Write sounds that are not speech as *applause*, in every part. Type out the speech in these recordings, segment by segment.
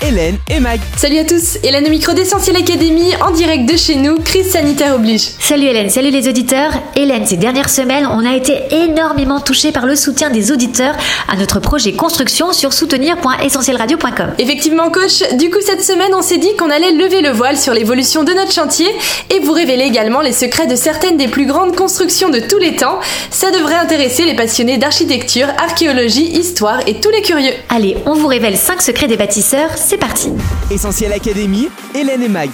Hélène et Mag. Salut à tous, Hélène au micro d'Essentiel Academy, en direct de chez nous, crise sanitaire oblige. Salut Hélène, salut les auditeurs. Hélène, ces dernières semaines, on a été énormément touchés par le soutien des auditeurs à notre projet construction sur soutenir.essentielradio.com. Effectivement coach, du coup cette semaine on s'est dit qu'on allait lever le voile sur l'évolution de notre chantier et vous révéler également les secrets de certaines des plus grandes constructions de tous les temps. Ça devrait intéresser les passionnés d'architecture, archéologie, histoire et tous les curieux. Allez, on vous révèle 5 secrets des bâtisseurs, c'est parti. Essentiel Académie. Hélène et Mag.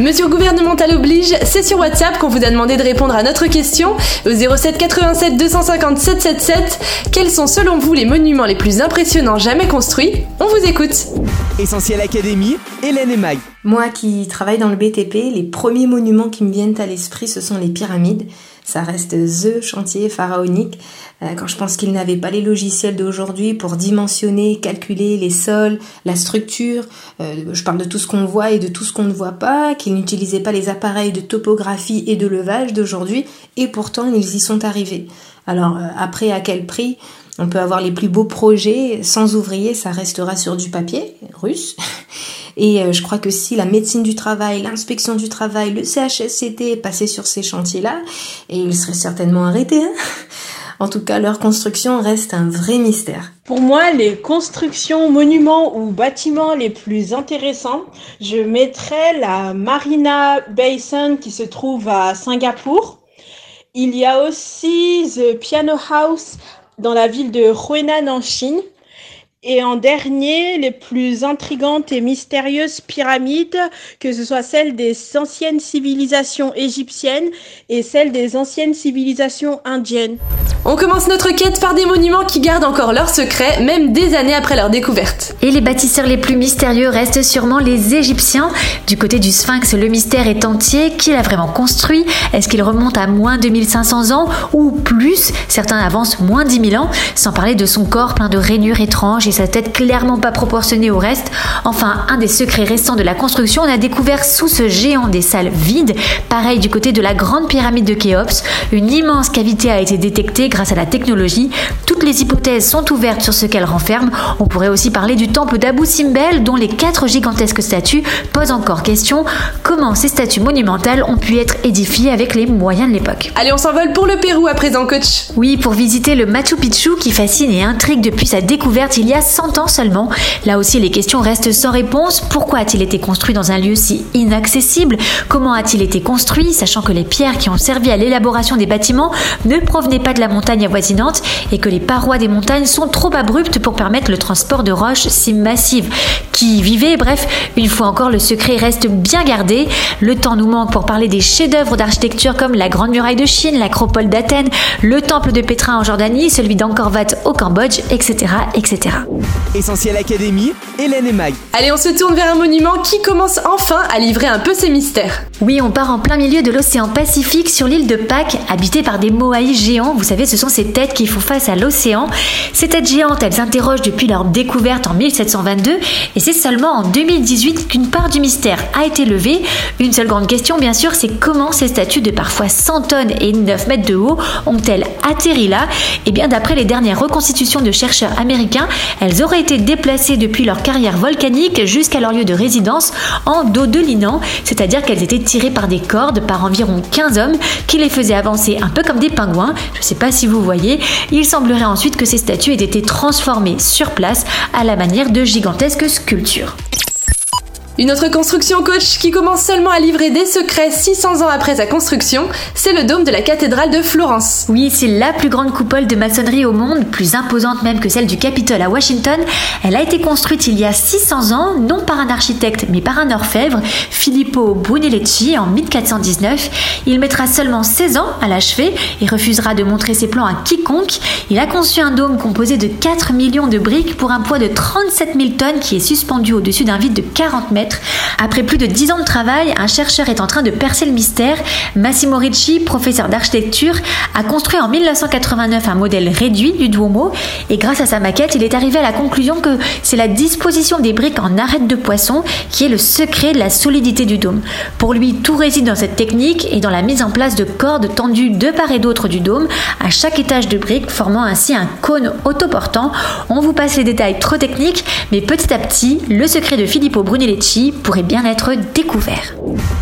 Mesure gouvernementale oblige, c'est sur WhatsApp qu'on vous a demandé de répondre à notre question au 07 87 250 777. Quels sont selon vous les monuments les plus impressionnants jamais construits? On vous écoute. Essentiel Académie. Hélène et Mag. Moi qui travaille dans le BTP, les premiers monuments qui me viennent à l'esprit, ce sont les pyramides. Ça reste THE chantier pharaonique. Euh, quand je pense qu'ils n'avaient pas les logiciels d'aujourd'hui pour dimensionner, calculer les sols, la structure, euh, je parle de tout ce qu'on voit et de tout ce qu'on ne voit pas, qu'ils n'utilisaient pas les appareils de topographie et de levage d'aujourd'hui, et pourtant ils y sont arrivés. Alors euh, après, à quel prix? On peut avoir les plus beaux projets, sans ouvriers, ça restera sur du papier russe. *laughs* Et euh, je crois que si la médecine du travail, l'inspection du travail, le CHSCT passaient sur ces chantiers-là, et ils seraient certainement arrêtés. hein. *laughs* en tout cas, leur construction reste un vrai mystère. Pour moi, les constructions, monuments ou bâtiments les plus intéressants, je mettrais la Marina Bay Sands qui se trouve à Singapour. Il y a aussi The Piano House dans la ville de Huainan en Chine. Et en dernier, les plus intrigantes et mystérieuses pyramides, que ce soit celles des anciennes civilisations égyptiennes et celles des anciennes civilisations indiennes. On commence notre quête par des monuments qui gardent encore leurs secrets, même des années après leur découverte. Et les bâtisseurs les plus mystérieux restent sûrement les Égyptiens. Du côté du Sphinx, le mystère est entier. Qui l'a vraiment construit? Est-ce qu'il remonte à moins 2500 ans ou plus? Certains avancent moins 10 000 ans, sans parler de son corps plein de rainures étranges et sa tête clairement pas proportionnée au reste. Enfin, un des secrets récents de la construction, on a découvert sous ce géant des salles vides. Pareil du côté de la grande pyramide de Khéops, une immense cavité a été détectée grâce à la technologie. Les hypothèses sont ouvertes sur ce qu'elle renferme. On pourrait aussi parler du temple d'Abu Simbel, dont les quatre gigantesques statues posent encore question. Comment ces statues monumentales ont pu être édifiées avec les moyens de l'époque? Allez, on s'envole pour le Pérou à présent, coach. oui, pour visiter le Machu Picchu qui fascine et intrigue depuis sa découverte il y a 100 ans seulement. Là aussi, les questions restent sans réponse. Pourquoi a-t-il été construit dans un lieu si inaccessible? Comment a-t-il été construit, sachant que les pierres qui ont servi à l'élaboration des bâtiments ne provenaient pas de la montagne avoisinante et que les parois des montagnes sont trop abruptes pour permettre le transport de roches si massives Qui y vivait Bref, une fois encore, le secret reste bien gardé. Le temps nous manque pour parler des chefs-d'œuvre d'architecture comme la Grande Muraille de Chine, l'acropole d'Athènes, le temple de Pétra en Jordanie, celui d'Angkor Wat au Cambodge, etc., etc. Essentiel Académie. Hélène et Mag. Allez, on se tourne vers un monument qui commence enfin à livrer un peu ses mystères. Oui, on part en plein milieu de l'océan Pacifique sur l'île de Pâques, habitée par des moaïs géants. Vous savez, ce sont ces têtes qui font face à l'océan. Ces têtes géantes, elles interrogent depuis leur découverte en 1722 et c'est seulement en 2018 qu'une part du mystère a été levée. Une seule grande question, bien sûr, c'est comment ces statues de parfois 100 tonnes et 9 mètres de haut ont-elles atterri là? Eh bien, d'après les dernières reconstitutions de chercheurs américains, elles auraient été déplacées depuis leur carrière volcanique jusqu'à leur lieu de résidence en dos de linant, c'est-à-dire qu'elles étaient tirées par des cordes par environ 15 hommes qui les faisaient avancer un peu comme des pingouins. Je ne sais pas si vous voyez. Il semblerait ensuite que ces statues aient été transformées sur place à la manière de gigantesques sculptures. Une autre construction coach qui commence seulement à livrer des secrets 600 ans après sa construction, c'est le dôme de la cathédrale de Florence. Oui, c'est la plus grande coupole de maçonnerie au monde, plus imposante même que celle du Capitole à Washington. Elle a été construite il y a 600 ans, non par un architecte, mais par un orfèvre, Filippo Brunelleschi, en 1419. Il mettra seulement 16 ans à l'achever et refusera de montrer ses plans à quiconque. Il a conçu un dôme composé de 4 millions de briques pour un poids de 37 000 tonnes qui est suspendu au-dessus d'un vide de 40 mètres mètres. Après plus de 10 ans de travail, un chercheur est en train de percer le mystère. Massimo Ricci, professeur d'architecture, a construit en 1989 un modèle réduit du Duomo et grâce à sa maquette, il est arrivé à la conclusion que c'est la disposition des briques en arête de poisson qui est le secret de la solidité du dôme. Pour lui, tout réside dans cette technique et dans la mise en place de cordes tendues de part et d'autre du dôme à chaque étage de briques, formant ainsi un cône autoportant. On vous passe les détails trop techniques, mais petit à petit, le secret de Filippo Brunelleschi pourrait bien être découvert.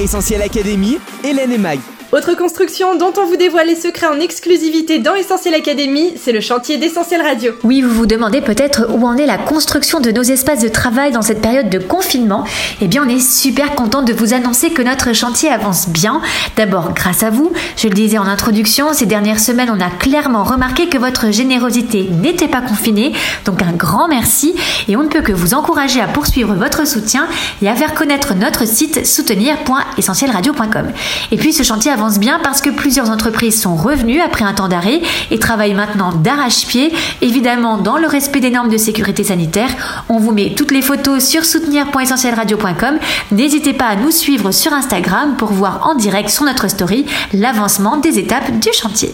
Essentiel Académie, Hélène et Mag. Autre construction dont on vous dévoile les secrets en exclusivité dans Essentiel Academy, c'est le chantier d'Essentiel Radio. Oui, vous vous demandez peut-être où en est la construction de nos espaces de travail dans cette période de confinement. Eh bien, on est super content de vous annoncer que notre chantier avance bien. D'abord, grâce à vous. Je le disais en introduction, ces dernières semaines, on a clairement remarqué que votre générosité n'était pas confinée. Donc, un grand merci. Et on ne peut que vous encourager à poursuivre votre soutien et à faire connaître notre site soutenir.essentielradio.com. Et puis, ce chantier avance bien parce que plusieurs entreprises sont revenues après un temps d'arrêt et travaillent maintenant d'arrache-pied, évidemment dans le respect des normes de sécurité sanitaire. On vous met toutes les photos sur soutenir.essentielradio.com. N'hésitez pas à nous suivre sur Instagram pour voir en direct sur notre story l'avancement des étapes du chantier.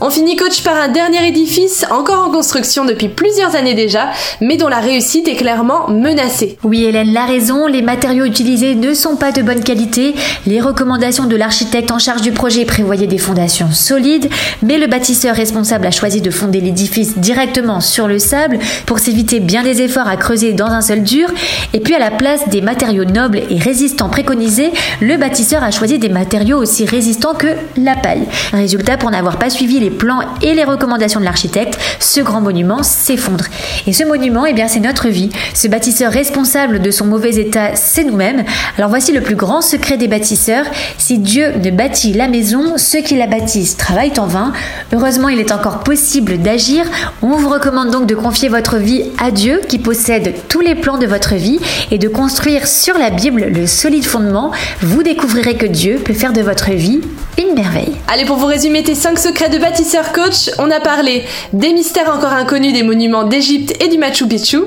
On finit coach par un dernier édifice encore en construction depuis plusieurs années déjà, mais dont la réussite est clairement menacée. Oui Hélène, la raison, les matériaux utilisés ne sont pas de bonne qualité, les recommandations de l'architecte en charge du projet prévoyaient des fondations solides, mais le bâtisseur responsable a choisi de fonder l'édifice directement sur le sable pour s'éviter bien des efforts à creuser dans un seul dur, et puis à la place des matériaux nobles et résistants préconisés, le bâtisseur a choisi des matériaux aussi résistants que la paille. Résultat, pour n'avoir pas suivi les plans et les recommandations de l'architecte, ce grand monument s'effondre. Et ce monument, eh bien, c'est notre vie. Ce bâtisseur responsable de son mauvais état, c'est nous-mêmes. Alors voici le plus grand secret des bâtisseurs. Si Dieu ne bâtit la maison, ceux qui la bâtissent travaillent en vain. Heureusement, il est encore possible d'agir. On vous recommande donc de confier votre vie à Dieu qui possède tous les plans de votre vie et de construire sur la Bible le solide fondement. Vous découvrirez que Dieu peut faire de votre vie une merveille. Allez, pour vous résumer tes 5 secrets de bâtisseur coach, on a parlé des mystères encore inconnus des monuments d'Égypte et du Machu Picchu,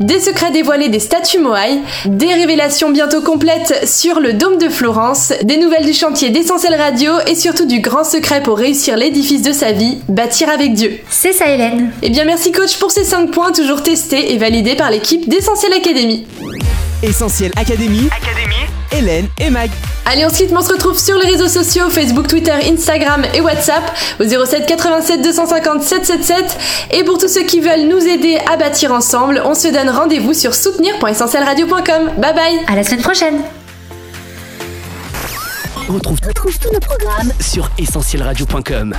des secrets dévoilés des statues Moai, des révélations bientôt complètes sur le dôme de Florence, des nouvelles du chantier d'Essentiel Radio et surtout du grand secret pour réussir l'édifice de sa vie, bâtir avec Dieu. C'est ça Hélène. Eh bien merci coach pour ces 5 points toujours testés et validés par l'équipe d'Essentiel Academy. Essentiel Académie, Hélène et Mag. Allez, ensuite, on se retrouve sur les réseaux sociaux Facebook, Twitter, Instagram et WhatsApp au 07 87 250 777. Et pour tous ceux qui veulent nous aider à bâtir ensemble, on se donne rendez-vous sur soutenir.essentielradio.com. Bye bye À la semaine prochaine. On retrouve, tous nos programmes sur essentielradio.com.